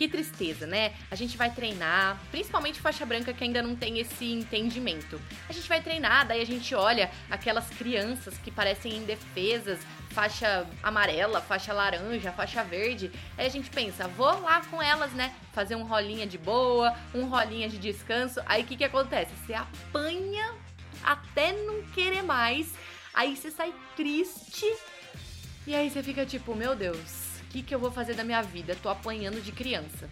que tristeza, né? A gente vai treinar, principalmente faixa branca que ainda não tem esse entendimento. A gente vai treinar, daí a gente olha aquelas crianças que parecem indefesas, faixa amarela, faixa laranja, faixa verde. Aí a gente pensa, vou lá com elas, né? Fazer um rolinha de boa, um rolinha de descanso. Aí o que que acontece? Você apanha até não querer mais. Aí você sai triste. E aí você fica tipo, meu Deus, que, que eu vou fazer da minha vida? Tô apanhando de criança.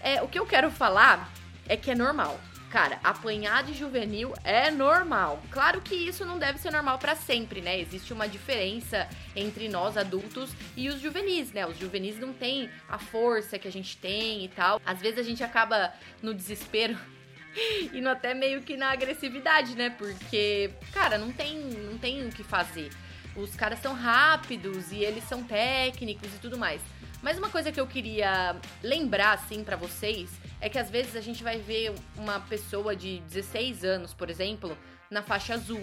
É, o que eu quero falar é que é normal. Cara, apanhar de juvenil é normal. Claro que isso não deve ser normal para sempre, né? Existe uma diferença entre nós adultos e os juvenis, né? Os juvenis não têm a força que a gente tem e tal. Às vezes a gente acaba no desespero indo até meio que na agressividade, né? Porque, cara, não tem, não tem o que fazer. Os caras são rápidos e eles são técnicos e tudo mais. Mas uma coisa que eu queria lembrar, assim, para vocês, é que às vezes a gente vai ver uma pessoa de 16 anos, por exemplo, na faixa azul.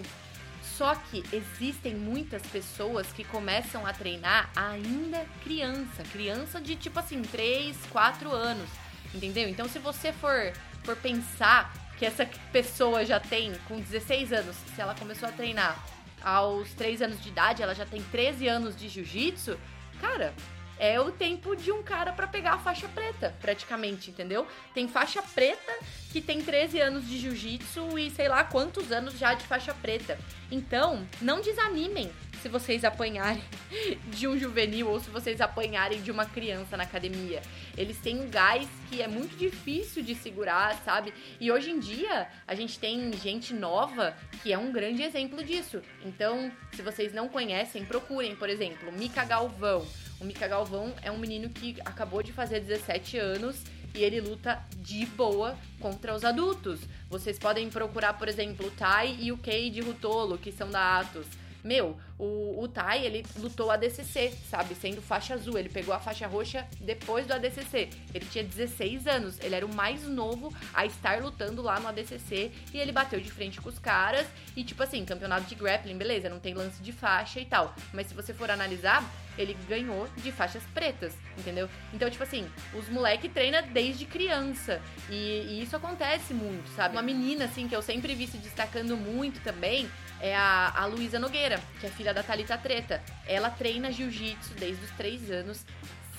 Só que existem muitas pessoas que começam a treinar ainda criança. Criança de tipo assim, 3, 4 anos. Entendeu? Então se você for, for pensar que essa pessoa já tem com 16 anos, se ela começou a treinar aos 3 anos de idade, ela já tem 13 anos de jiu-jitsu, cara, é o tempo de um cara para pegar a faixa preta, praticamente, entendeu? Tem faixa preta que tem 13 anos de jiu-jitsu e sei lá quantos anos já de faixa preta. Então, não desanimem se vocês apanharem de um juvenil ou se vocês apanharem de uma criança na academia. Eles têm um gás que é muito difícil de segurar, sabe? E hoje em dia a gente tem gente nova que é um grande exemplo disso. Então, se vocês não conhecem, procurem, por exemplo, Mika Galvão. O Mika Galvão é um menino que acabou de fazer 17 anos e ele luta de boa contra os adultos. Vocês podem procurar, por exemplo, o Tai e o Kei de Rutolo, que são da Atos. Meu, o, o Tai, ele lutou ADCC, sabe? Sendo faixa azul. Ele pegou a faixa roxa depois do ADCC. Ele tinha 16 anos. Ele era o mais novo a estar lutando lá no ADCC. E ele bateu de frente com os caras. E, tipo assim, campeonato de grappling, beleza, não tem lance de faixa e tal. Mas se você for analisar, ele ganhou de faixas pretas, entendeu? Então, tipo assim, os moleque treina desde criança. E, e, isso acontece muito, sabe? Uma menina, assim, que eu sempre vi se destacando muito também é a, a Luísa Nogueira, que é filha da Thalita Treta. Ela treina jiu-jitsu desde os 3 anos.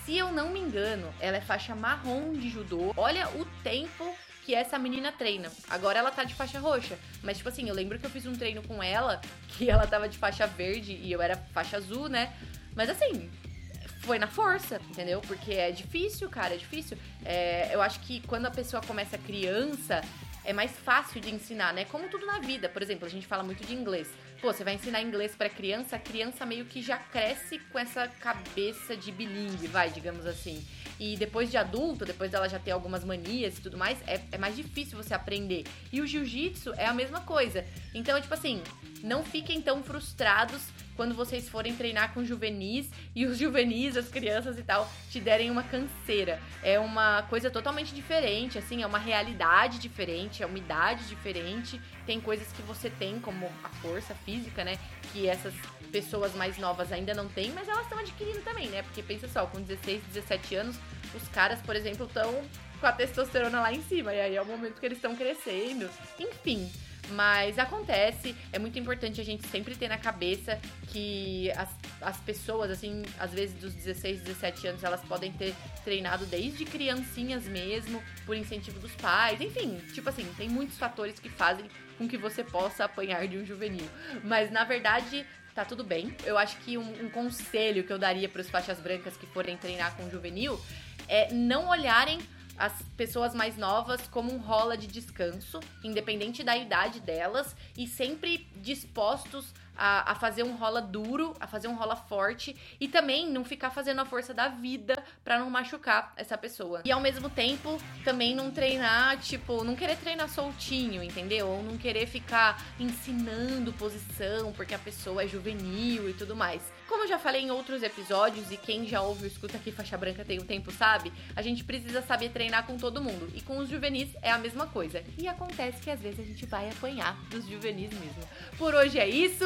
Se eu não me engano, ela é faixa marrom de judô. Olha o tempo que essa menina treina. Agora ela tá de faixa roxa. Mas, tipo assim, eu lembro que eu fiz um treino com ela, que ela tava de faixa verde e eu era faixa azul, né? Mas assim, foi na força, entendeu? Porque é difícil, cara, é difícil. É, eu acho que quando a pessoa começa criança, é mais fácil de ensinar, né? Como tudo na vida. Por exemplo, a gente fala muito de inglês. Pô, você vai ensinar inglês para criança, a criança meio que já cresce com essa cabeça de bilingue, vai, digamos assim. E depois de adulto, depois dela já ter algumas manias e tudo mais, é, é mais difícil você aprender. E o jiu-jitsu é a mesma coisa. Então, é tipo assim, não fiquem tão frustrados quando vocês forem treinar com juvenis e os juvenis, as crianças e tal, te derem uma canseira. É uma coisa totalmente diferente, assim, é uma realidade diferente, é uma idade diferente. Tem coisas que você tem, como a força física, né? Que essas pessoas mais novas ainda não têm, mas elas estão adquirindo também, né? Porque pensa só, com 16, 17 anos, os caras, por exemplo, estão com a testosterona lá em cima, e aí é o momento que eles estão crescendo. Enfim, mas acontece, é muito importante a gente sempre ter na cabeça que as, as pessoas, assim, às vezes dos 16, 17 anos, elas podem ter treinado desde criancinhas mesmo, por incentivo dos pais, enfim, tipo assim, tem muitos fatores que fazem com que você possa apanhar de um juvenil. Mas na verdade, tá tudo bem. Eu acho que um, um conselho que eu daria para os faixas brancas que forem treinar com juvenil é não olharem as pessoas mais novas como um rola de descanso, independente da idade delas, e sempre dispostos a, a, fazer um rola duro, a fazer um rola forte e também não ficar fazendo a força da vida para não machucar essa pessoa. E ao mesmo tempo, também não treinar, tipo, não querer treinar soltinho, entendeu? Ou não querer ficar ensinando posição porque a pessoa é juvenil e tudo mais. Como eu já falei em outros episódios, e quem já ouve o Escuta Aqui Faixa Branca tem um tempo sabe, a gente precisa saber treinar com todo mundo. E com os juvenis é a mesma coisa. E acontece que às vezes a gente vai apanhar dos juvenis mesmo. Por hoje é isso.